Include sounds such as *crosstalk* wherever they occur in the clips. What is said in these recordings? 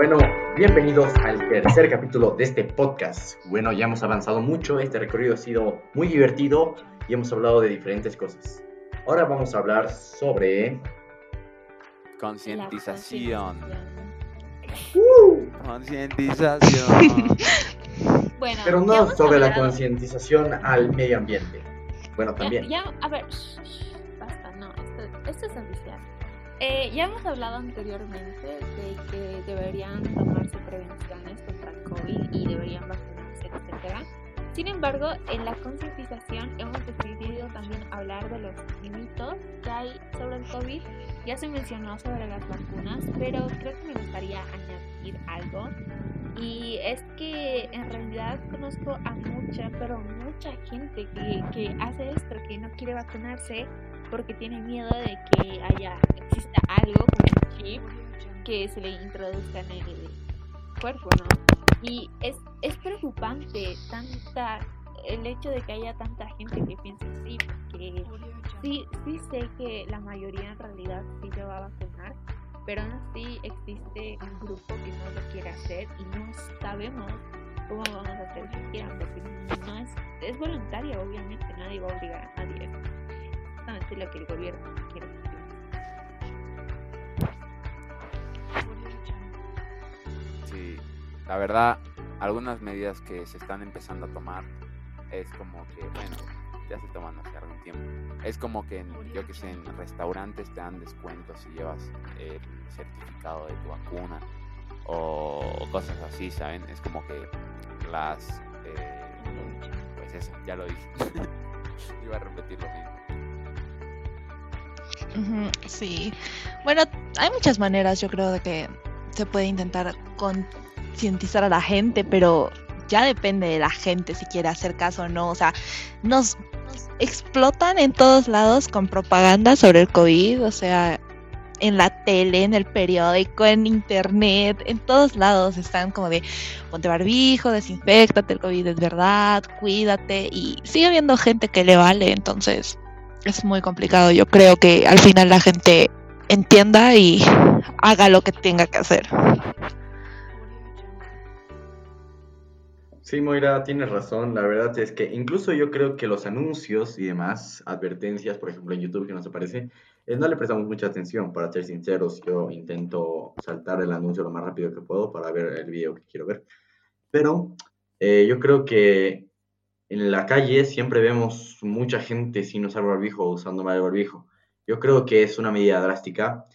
Bueno, bienvenidos al tercer capítulo de este podcast. Bueno, ya hemos avanzado mucho, este recorrido ha sido muy divertido y hemos hablado de diferentes cosas. Ahora vamos a hablar sobre... Concientización. Uh, Concientización. *laughs* Bueno, pero ya no sobre la concientización al medio ambiente. Bueno, Ya- también. Ya, a ver, shh, shh, basta, no, esto, esto es oficial. Eh, ya hemos hablado anteriormente de que deberían tomarse prevenciones contra el COVID y deberían vacunarse, etcétera. Sin embargo, en la concientización hemos decidido también hablar de los mitos que hay sobre el COVID. Ya se mencionó sobre las vacunas, pero creo que me gustaría añadir algo. Y es que en realidad conozco a mucha, pero mucha gente que, que hace esto, que no quiere vacunarse porque tiene miedo de que haya, exista algo como un chip que se le introduzca en el cuerpo, ¿no? Y es, es preocupante tanta el hecho de que haya tanta gente que piense así, porque sí, sí sé que la mayoría en realidad sí se va a vacunar, pero aún así existe un grupo que no lo quiere hacer y no sabemos cómo vamos a hacer que quieran, porque no es, es voluntario, obviamente, nadie va a obligar a nadie. Lo que el gobierno quiere. Sí, la verdad, algunas medidas que se están empezando a tomar es como que, bueno, ya se toman hace algún tiempo. Es como que, en, yo que sé, en restaurantes te dan descuentos si llevas el certificado de tu vacuna o, cosas así, ¿saben? Es como que las... eh, pues eso, ya lo dije. *laughs* Iba a repetir lo mismo. Sí. Bueno, hay muchas maneras, yo creo, de que se puede intentar concientizar a la gente, pero ya depende de la gente si quiere hacer caso o no. O sea, nos explotan en todos lados con propaganda sobre el COVID, o sea, en la tele, en el periódico, en internet, en todos lados están como de ponte barbijo, desinfectate, el COVID es verdad, cuídate y sigue habiendo gente que le vale, entonces es muy complicado. Yo creo que al final la gente entienda y haga lo que tenga que hacer. Sí, Moira, tienes razón. La verdad es que incluso yo creo que los anuncios y demás, advertencias, por ejemplo en YouTube que nos aparece, eh, no le prestamos mucha atención, para ser sinceros. Yo intento saltar el anuncio lo más rápido que puedo para ver el video que quiero ver. Pero eh, yo creo que en la calle siempre vemos mucha gente sin usar barbijo o usando mal el barbijo. Yo creo que es una medida drástica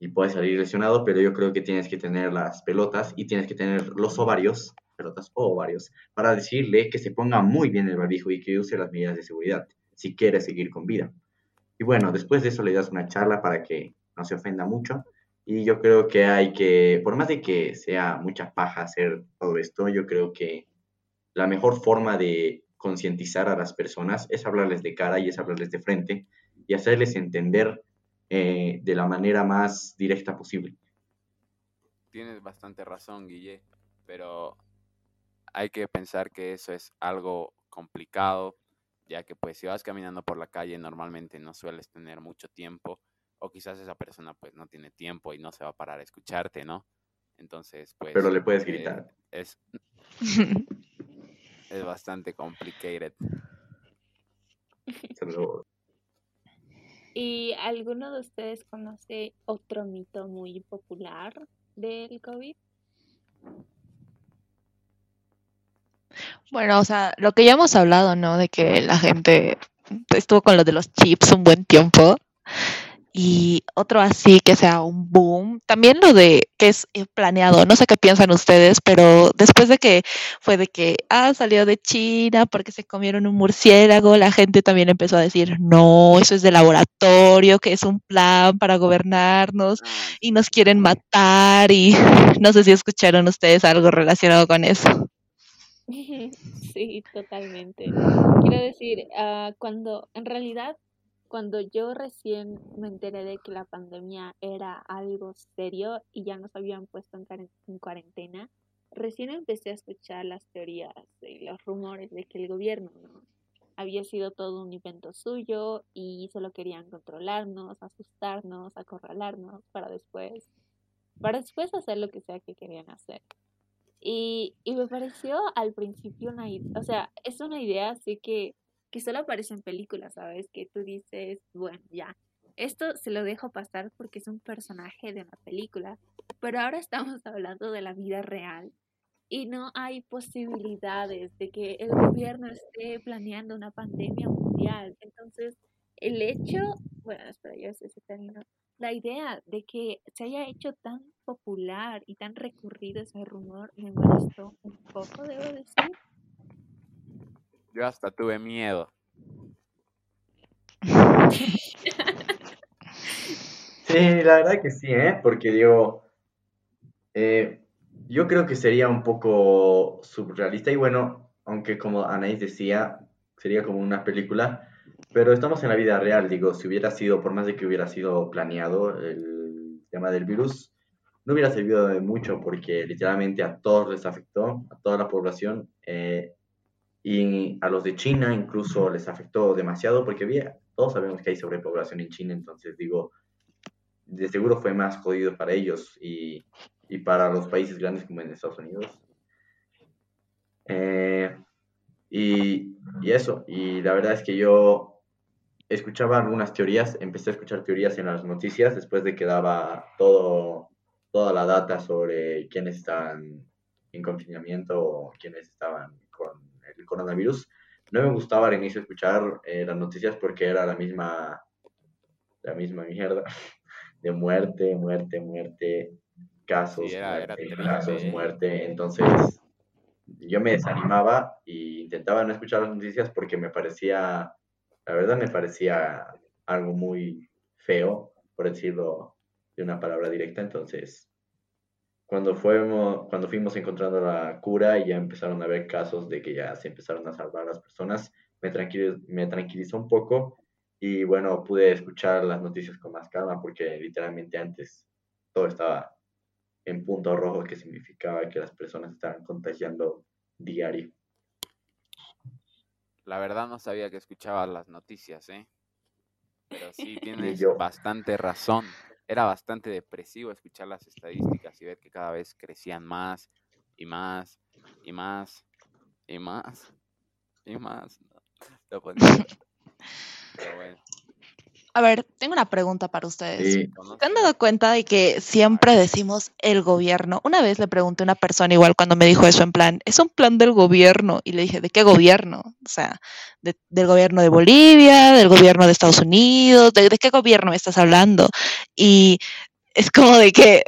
y puedes salir lesionado, pero yo creo que tienes que tener las pelotas y tienes que tener los ovarios, pelotas o ovarios, para decirle que se ponga muy bien el barbijo y que use las medidas de seguridad si quiere seguir con vida. Y bueno, después de eso le das una charla para que no se ofenda mucho. Y yo creo que hay que, por más de que sea mucha paja hacer todo esto, yo creo que la mejor forma de concientizar a las personas es hablarles de cara y es hablarles de frente y hacerles entender eh, de la manera más directa posible. Tienes bastante razón, Guille, pero hay que pensar que eso es algo complicado, ya que pues si vas caminando por la calle normalmente no sueles tener mucho tiempo, o quizás esa persona pues no tiene tiempo y no se va a parar a escucharte, ¿no? Entonces, pues... Pero le puedes eh, gritar. es, *laughs* es bastante complicated. ¿Y alguno de ustedes conoce otro mito muy popular del COVID? Bueno, o sea, lo que ya hemos hablado, ¿no? De que la gente estuvo con lo de los chips un buen tiempo. Y otro así que sea un boom. También lo de que es eh, planeado. No sé qué piensan ustedes, pero después de que fue de que, ah, salió de China porque se comieron un murciélago, la gente también empezó a decir, no, eso es de laboratorio, que es un plan para gobernarnos Ah, y nos quieren matar. Y *laughs* no sé si escucharon ustedes algo relacionado con eso. *laughs* Sí, totalmente. Quiero decir, ah, cuando en realidad, cuando yo recién me enteré de que la pandemia era algo serio y ya nos habían puesto en, cuaren- en cuarentena, recién empecé a escuchar las teorías y los rumores de que el gobierno ¿no? había sido todo un invento suyo y solo querían controlarnos, asustarnos, acorralarnos para después para después hacer lo que sea que querían hacer. Y, y me pareció al principio una idea, o sea, es una idea así que, que solo aparece en películas, ¿sabes? Que tú dices, bueno, ya, esto se lo dejo pasar porque es un personaje de una película, pero ahora estamos *laughs* hablando de la vida real y no hay posibilidades de que el gobierno esté planeando una pandemia mundial. Entonces, el hecho, bueno, espera, yo ese término, la idea de que se haya hecho tan popular y tan recurrido ese rumor me molestó un poco, debo decir. Yo hasta tuve miedo. Sí, la verdad que sí, ¿eh? Porque digo, eh, yo creo que sería un poco surrealista y bueno, aunque como Anaís decía, sería como una película, pero estamos en la vida real, digo, si hubiera sido, por más de que hubiera sido planeado el tema del virus, no hubiera servido de mucho porque literalmente a todos les afectó, a toda la población, eh, y a los de China incluso les afectó demasiado porque había, todos sabemos que hay sobrepoblación en China, entonces digo, de seguro fue más jodido para ellos y, y para los países grandes como en Estados Unidos. Eh, y, y, eso, y la verdad es que yo escuchaba algunas teorías, empecé a escuchar teorías en las noticias después de que daba todo, toda la data sobre quiénes estaban en confinamiento o quiénes estaban el coronavirus. No me gustaba al inicio escuchar eh, las noticias porque era la misma, la misma mierda *laughs* de muerte, muerte, muerte, casos, muerte, casos, muerte. Entonces, yo me desanimaba e intentaba no escuchar las noticias porque me parecía, la verdad me parecía algo muy feo, por decirlo de una palabra directa. Entonces, cuando fuimos, cuando fuimos encontrando la cura y ya empezaron a haber casos de que ya se empezaron a salvar las personas, me, me tranquilizó un poco y bueno, pude escuchar las noticias con más calma porque literalmente antes todo estaba en punto rojo, que significaba que las personas estaban contagiando diario. La verdad no sabía que escuchaba las noticias, ¿eh? Pero sí *laughs* tienes bastante razón. Era bastante depresivo escuchar las estadísticas y ver que cada vez crecían más y más y más y más y más. No, *laughs* a ver, tengo una pregunta para ustedes. ¿Se han dado cuenta de que siempre decimos el gobierno? Una vez le pregunté a una persona igual cuando me dijo eso en plan, es un plan del gobierno. Y le dije, ¿de qué gobierno? O sea, del gobierno de Bolivia, del gobierno de Estados Unidos, ¿de, ¿de qué gobierno me estás hablando? Y es como de que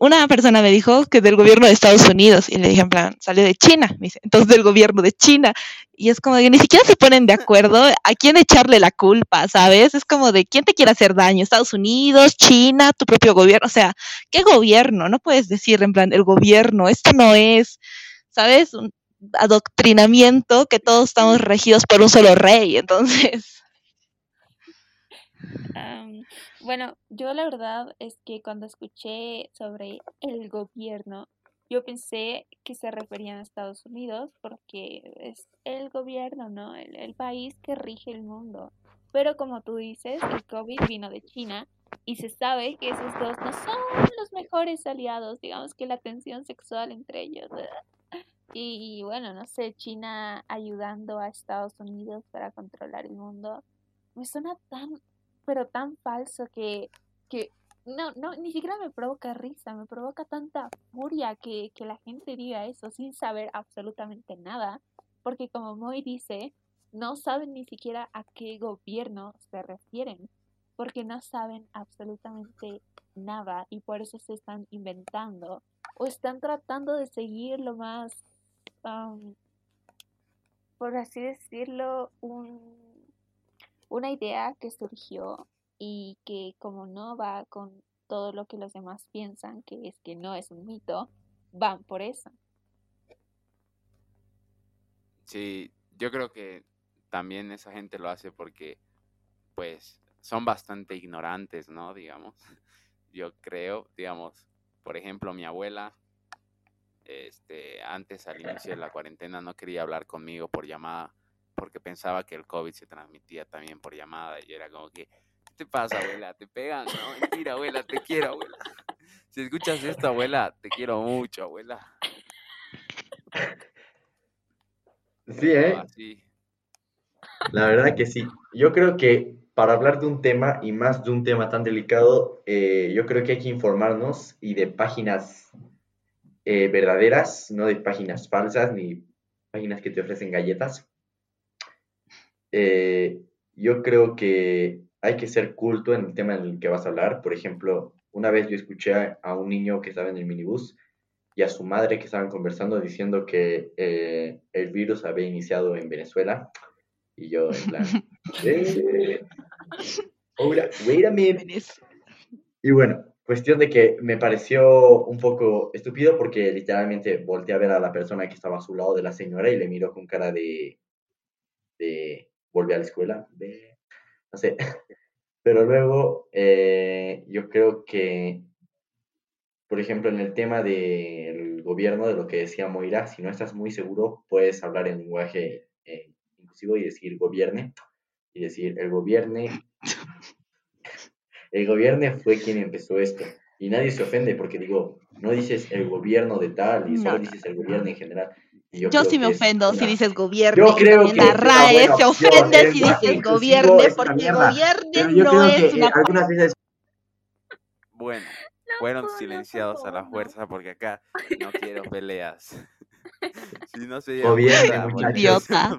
una persona me dijo que del gobierno de Estados Unidos y le dije en plan, salió de China, me dice, entonces del gobierno de China. Y es como de que ni siquiera se ponen de acuerdo a quién echarle la culpa, ¿sabes? Es como de quién te quiere hacer daño, Estados Unidos, China, tu propio gobierno, o sea, ¿qué gobierno? No puedes decir en plan, el gobierno, esto no es, ¿sabes? Un adoctrinamiento que todos estamos regidos por un solo rey, entonces... Bueno, yo la verdad es que cuando escuché sobre el gobierno, yo pensé que se referían a Estados Unidos porque es el gobierno, ¿no? El, país que rige el mundo. Pero como tú dices, el COVID vino de China y se sabe que esos dos no son los mejores aliados, digamos que la tensión sexual entre ellos. Y, y bueno, no sé, China ayudando a Estados Unidos para controlar el mundo. Me suena tan pero tan falso que, que no, no, ni siquiera me provoca risa, me provoca tanta furia que, que la gente diga eso sin saber absolutamente nada, porque como Moy dice, no saben ni siquiera a qué gobierno se refieren, porque no saben absolutamente nada y por eso se están inventando o están tratando de seguir lo más, por así decirlo, un una idea que surgió y que como no va con todo lo que los demás piensan, que es que no es un mito, van por eso. Sí, yo creo que también esa gente lo hace porque pues son bastante ignorantes, ¿no? Digamos, *laughs* yo creo, digamos, por ejemplo, mi abuela, este, antes al inicio de la cuarentena no quería hablar conmigo por llamada porque pensaba que el COVID se transmitía también por llamada y era como que, ¿qué te pasa, abuela? ¿Te pegan? No, mentira, abuela, te quiero, abuela. *laughs* Si escuchas esto, abuela, te quiero mucho, abuela. Sí, ¿eh? La verdad que sí. Yo creo que para hablar de un tema y más de un tema tan delicado, eh, yo creo que hay que informarnos y de páginas eh, verdaderas, no de páginas falsas ni páginas que te ofrecen galletas. Eh, yo creo que hay que ser culto en el tema en el que vas a hablar. Por ejemplo, una vez yo escuché a, un niño que estaba en el minibús y a su madre que estaban conversando diciendo que eh, el virus había iniciado en Venezuela. Y yo, en plan, *laughs* eh, ahora, wait a minute. Y bueno, cuestión de que me pareció un poco estúpido porque literalmente volteé a ver a la persona que estaba a su lado de la señora y le miró con cara de, de volver a la escuela, de, sé. *laughs* Pero luego eh, yo creo que, por ejemplo, en el tema del gobierno, de lo que decía Moira, si no estás muy seguro, puedes hablar en lenguaje eh, inclusivo y decir gobierne, y decir el gobierne el gobierno fue quien empezó esto. Y nadie se ofende porque digo, no dices el gobierno de tal, y solo dices el gobierno en general. Yo sí me ofendo si dices gobierne. Yo creo también que la RAE se ofende si dices gobierne, porque mierda. gobierne yo no creo es que una eh, algunas veces Bueno, No fueron silenciados a la fuerza porque acá no quiero peleas. *laughs* si no se Gobierne. Idiota.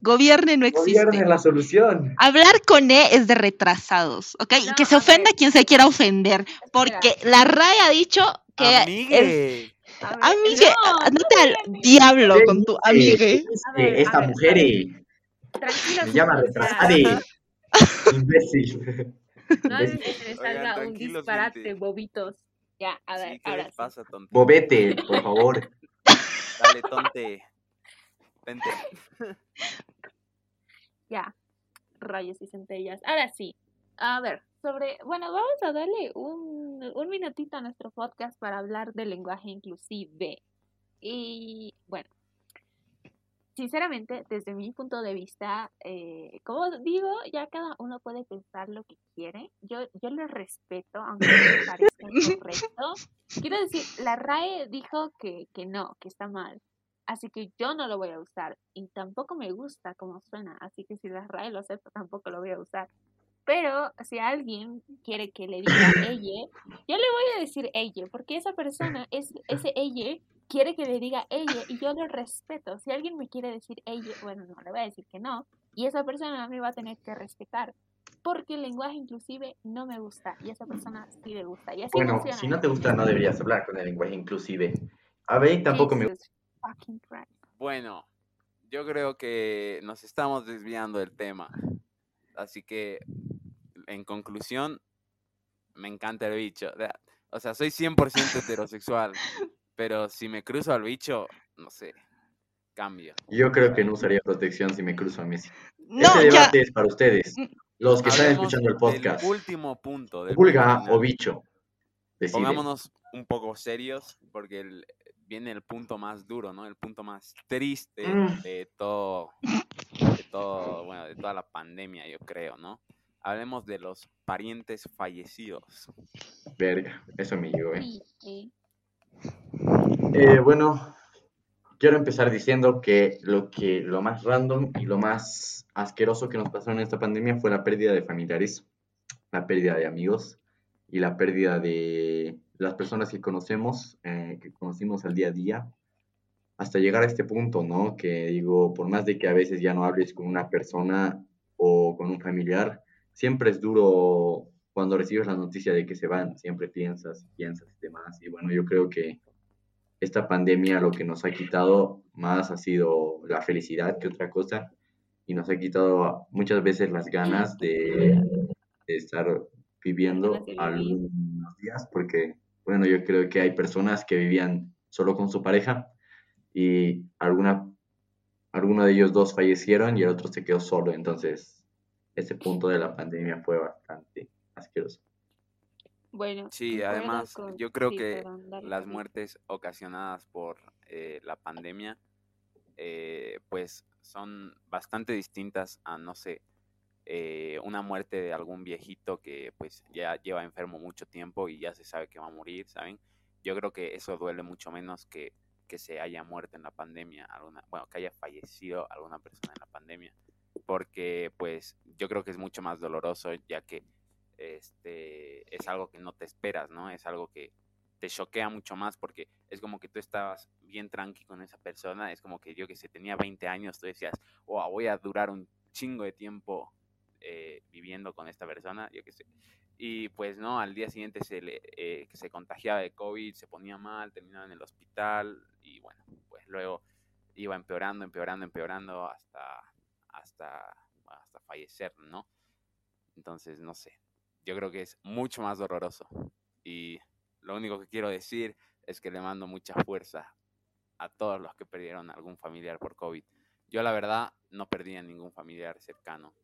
Gobierne no gobierno existe. es la solución. Hablar con E es de retrasados, ¿ok? y No, que se a ofenda ver. quien se quiera ofender, porque la RAE ha dicho que es... Amigue. A ver, Amigue, no, andate al no, diablo ¿Qué con tu amigue. ¿Qué dice A ver, a esta ver, mujer eh, Tranquila, me llama retrasade. Imbécil. No Imbécil. que les Oigan, salga un disparate, bobitos. Ya, a ver, Sí, ¿qué ahora pasa? Bobete, por favor. *laughs* Dale, tonte. Vente. Ya, rayos y centellas. Ahora sí, a ver, sobre, bueno, vamos a darle un, un minutito a nuestro podcast para hablar del lenguaje inclusive. Y bueno, sinceramente, desde mi punto de vista, eh, como digo, ya cada uno puede pensar lo que quiere. Yo, yo lo respeto, aunque no me parezca correcto. *laughs* Quiero decir, la RAE dijo que, que no, que está mal. Así que yo no lo voy a usar. Y tampoco me gusta como suena. Así que si la RAE lo acepta, tampoco lo voy a usar. Pero si alguien quiere que le diga *coughs* ella, yo le voy a decir ella, porque esa persona, es, ese ella, quiere que le diga ella y yo lo respeto. Si alguien me quiere decir ella, bueno, no, le voy a decir que no. Y esa persona me va a tener que respetar. Porque el lenguaje inclusive no me gusta y esa persona sí le gusta. Y así Bueno, funciona. si no te gusta, no deberías hablar con el lenguaje inclusive. A ver, tampoco me Jesus Christ. Bueno, yo creo que nos estamos desviando del tema. Así que, en conclusión, me encanta el bicho. O sea, soy 100% heterosexual, *laughs* pero si me cruzo al bicho, no sé, cambio. Yo creo que no usaría protección si me cruzo a Messi. No, este ya. debate es para ustedes, los que están escuchando el del podcast. último punto. Del Pulga punto o bicho. Decide. Pongámonos un poco serios porque el- viene el punto más duro, ¿no? El punto más triste Mm. de todo, de todo, bueno, de toda la pandemia, yo creo, ¿no? Hablemos de los parientes fallecidos. Verga, eso me llegó, ¿eh? Eh, bueno, quiero empezar diciendo que lo que lo más random y lo más asqueroso que nos pasó en esta pandemia fue la pérdida de familiares, la pérdida de amigos y la pérdida de las personas que conocemos, eh, que conocimos al día a día, hasta llegar a este punto, ¿no? Que digo, por más de que a veces ya no hables con una persona o con un familiar, siempre es duro cuando recibes la noticia de que se van, siempre piensas, piensas y demás. Y bueno, yo creo que esta pandemia lo que nos ha quitado más ha sido la felicidad que otra cosa y nos ha quitado muchas veces las ganas de, de estar viviendo algunos días porque bueno yo creo que hay personas que vivían solo con su pareja y alguna alguno de ellos dos fallecieron y el otro se quedó solo entonces ese punto de la pandemia fue bastante asqueroso Bueno. Sí, además, con- yo creo sí, que perdón, dale, las dale. muertes ocasionadas por eh, la pandemia, eh, pues son bastante distintas a, no sé, eh, una muerte de algún viejito que pues ya lleva enfermo mucho tiempo y ya se sabe que va a morir, ¿saben? Yo creo que eso duele mucho menos que que se haya muerto en la pandemia, alguna, bueno, que haya fallecido alguna persona en la pandemia, porque pues yo creo que es mucho más doloroso ya que este es algo que no te esperas, ¿no? Es algo que te choquea mucho más porque es como que tú estabas bien tranqui con esa persona, es como que yo que sé, tenía 20 años, tú decías, oh, voy a durar un chingo de tiempo eh, viviendo con esta persona, yo que sé. Y pues no, al día siguiente se le, eh, se contagiaba de COVID, se ponía mal, terminaba en el hospital y bueno, pues luego iba empeorando, empeorando, empeorando hasta, hasta, hasta fallecer, ¿no? Entonces, no sé, yo creo que es mucho más doloroso. Y lo único que quiero decir es que le mando mucha fuerza a todos los que perdieron algún familiar por COVID. Yo la verdad no perdí a ningún familiar cercano,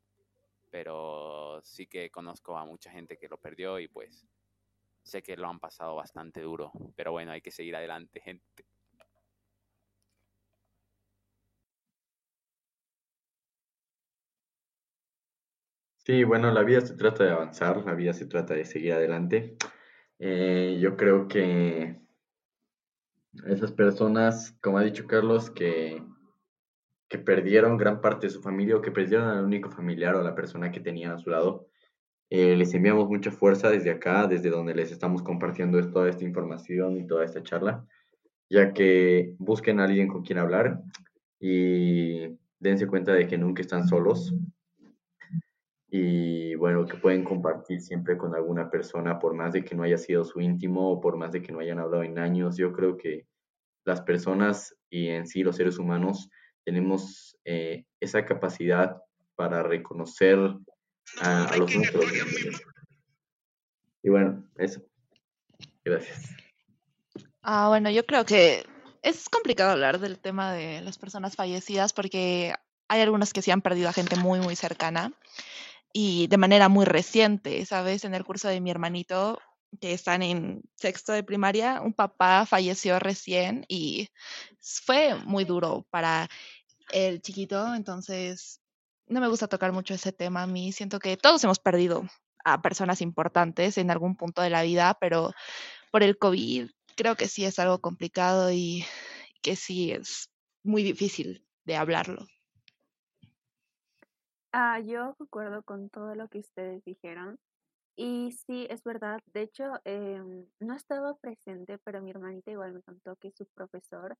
pero sí que conozco a mucha gente que lo perdió y pues sé que lo han pasado bastante duro. Pero bueno, hay que seguir adelante, *laughs* gente. Sí, bueno, la vida se trata de avanzar, la vida se trata de seguir adelante. Eh, yo creo que esas personas, como ha dicho Carlos, que, que perdieron gran parte de su familia o que perdieron al único familiar o a la persona que tenían a su lado, eh, les enviamos mucha fuerza desde acá, desde donde les estamos compartiendo toda esta información y toda esta charla, ya que busquen a alguien con quien hablar y dense cuenta de que nunca están solos, y bueno, que pueden compartir siempre con alguna persona, por más de que no haya sido su íntimo o por más de que no hayan hablado en años. Yo creo que las personas y en sí los seres humanos tenemos eh, esa capacidad para reconocer a, los nuestros. Y bueno, eso. Gracias. Ah, bueno, yo creo que es complicado hablar del tema de las personas fallecidas porque hay algunas que sí han perdido a gente muy, muy cercana y de manera muy reciente, ¿sabes? En el curso de mi hermanito, que están en sexto de primaria, un papá falleció recién y fue muy duro para el chiquito, entonces no me gusta tocar mucho ese tema a mí, siento que todos hemos perdido a personas importantes en algún punto de la vida, pero por el COVID creo que sí es algo complicado y que sí es muy difícil de hablarlo. Ah, yo concuerdo con todo lo que ustedes dijeron. Y sí, es verdad. De hecho, em, no estaba presente, pero mi hermanita igual me contó que su profesor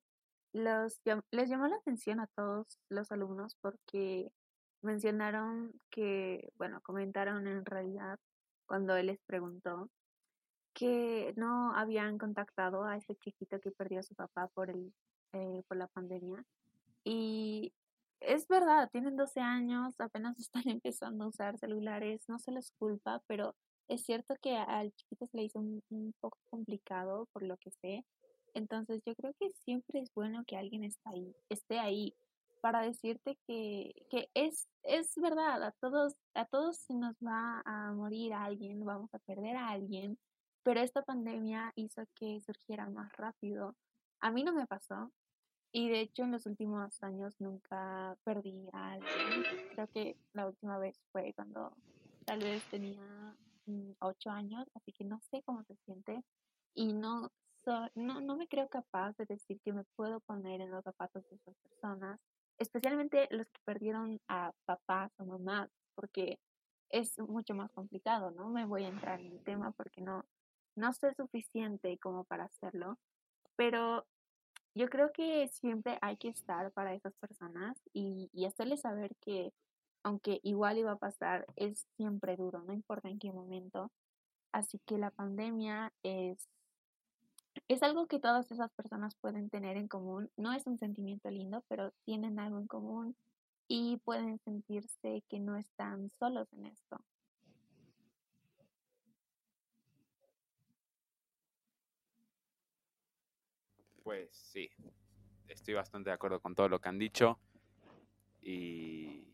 los, les llamó la atención a todos los alumnos porque mencionaron que, bueno, comentaron en realidad cuando él les preguntó que no habían contactado a ese chiquito que perdió a su papá por el, eh, por la pandemia. Y es verdad, tienen 12 años, apenas están *laughs* empezando a usar celulares, no se les culpa, pero es cierto que al chiquito se le hizo un, poco complicado por lo que sé. Entonces yo creo que siempre es bueno que alguien esté ahí, para decirte que, que es, es verdad, a todos, a todos se nos va a morir alguien, vamos a perder a alguien, pero esta pandemia hizo que surgiera más rápido. A mí no me pasó, y de hecho en los últimos años nunca perdí a alguien. Creo que la última vez fue cuando tal vez tenía mm, ocho años, así que no sé cómo se siente y no, no, no me creo capaz de decir que me puedo poner en los zapatos de esas personas, especialmente los que perdieron a papás o mamás, porque es mucho más complicado, ¿no? Me voy a entrar en el tema porque no, no sé suficiente como para hacerlo, pero yo creo que siempre hay que estar para esas personas y, hacerles saber que aunque igual iba a pasar, es siempre duro, no importa en qué momento. Así que la pandemia es, es algo que todas esas personas pueden tener en común. No es un sentimiento lindo, pero tienen algo en común y pueden sentirse que no están solos en esto. Pues sí, estoy bastante de acuerdo con todo lo que han dicho. Y,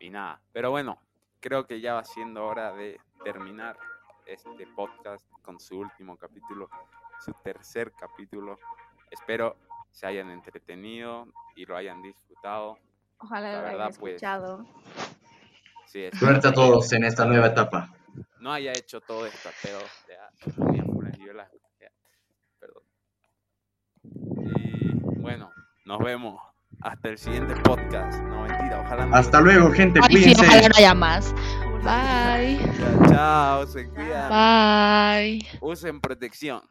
y nada, pero bueno, creo que ya va siendo hora de terminar este podcast con su último capítulo, su tercer capítulo. Espero se hayan entretenido y lo hayan disfrutado. Ojalá lo hayan pues, escuchado. Sí, es- Suerte a todos en esta nueva etapa. No haya hecho todo esto, pero ya, tenía fulanillo la- ya, perdón. Y bueno, nos vemos. Hasta el siguiente podcast. No, mentira, ojalá no. Hasta luego, gente. Ay, sí, Cuídense. ojalá no haya más. Bye. Ya, chao, se cuidan. Bye. Usen protección.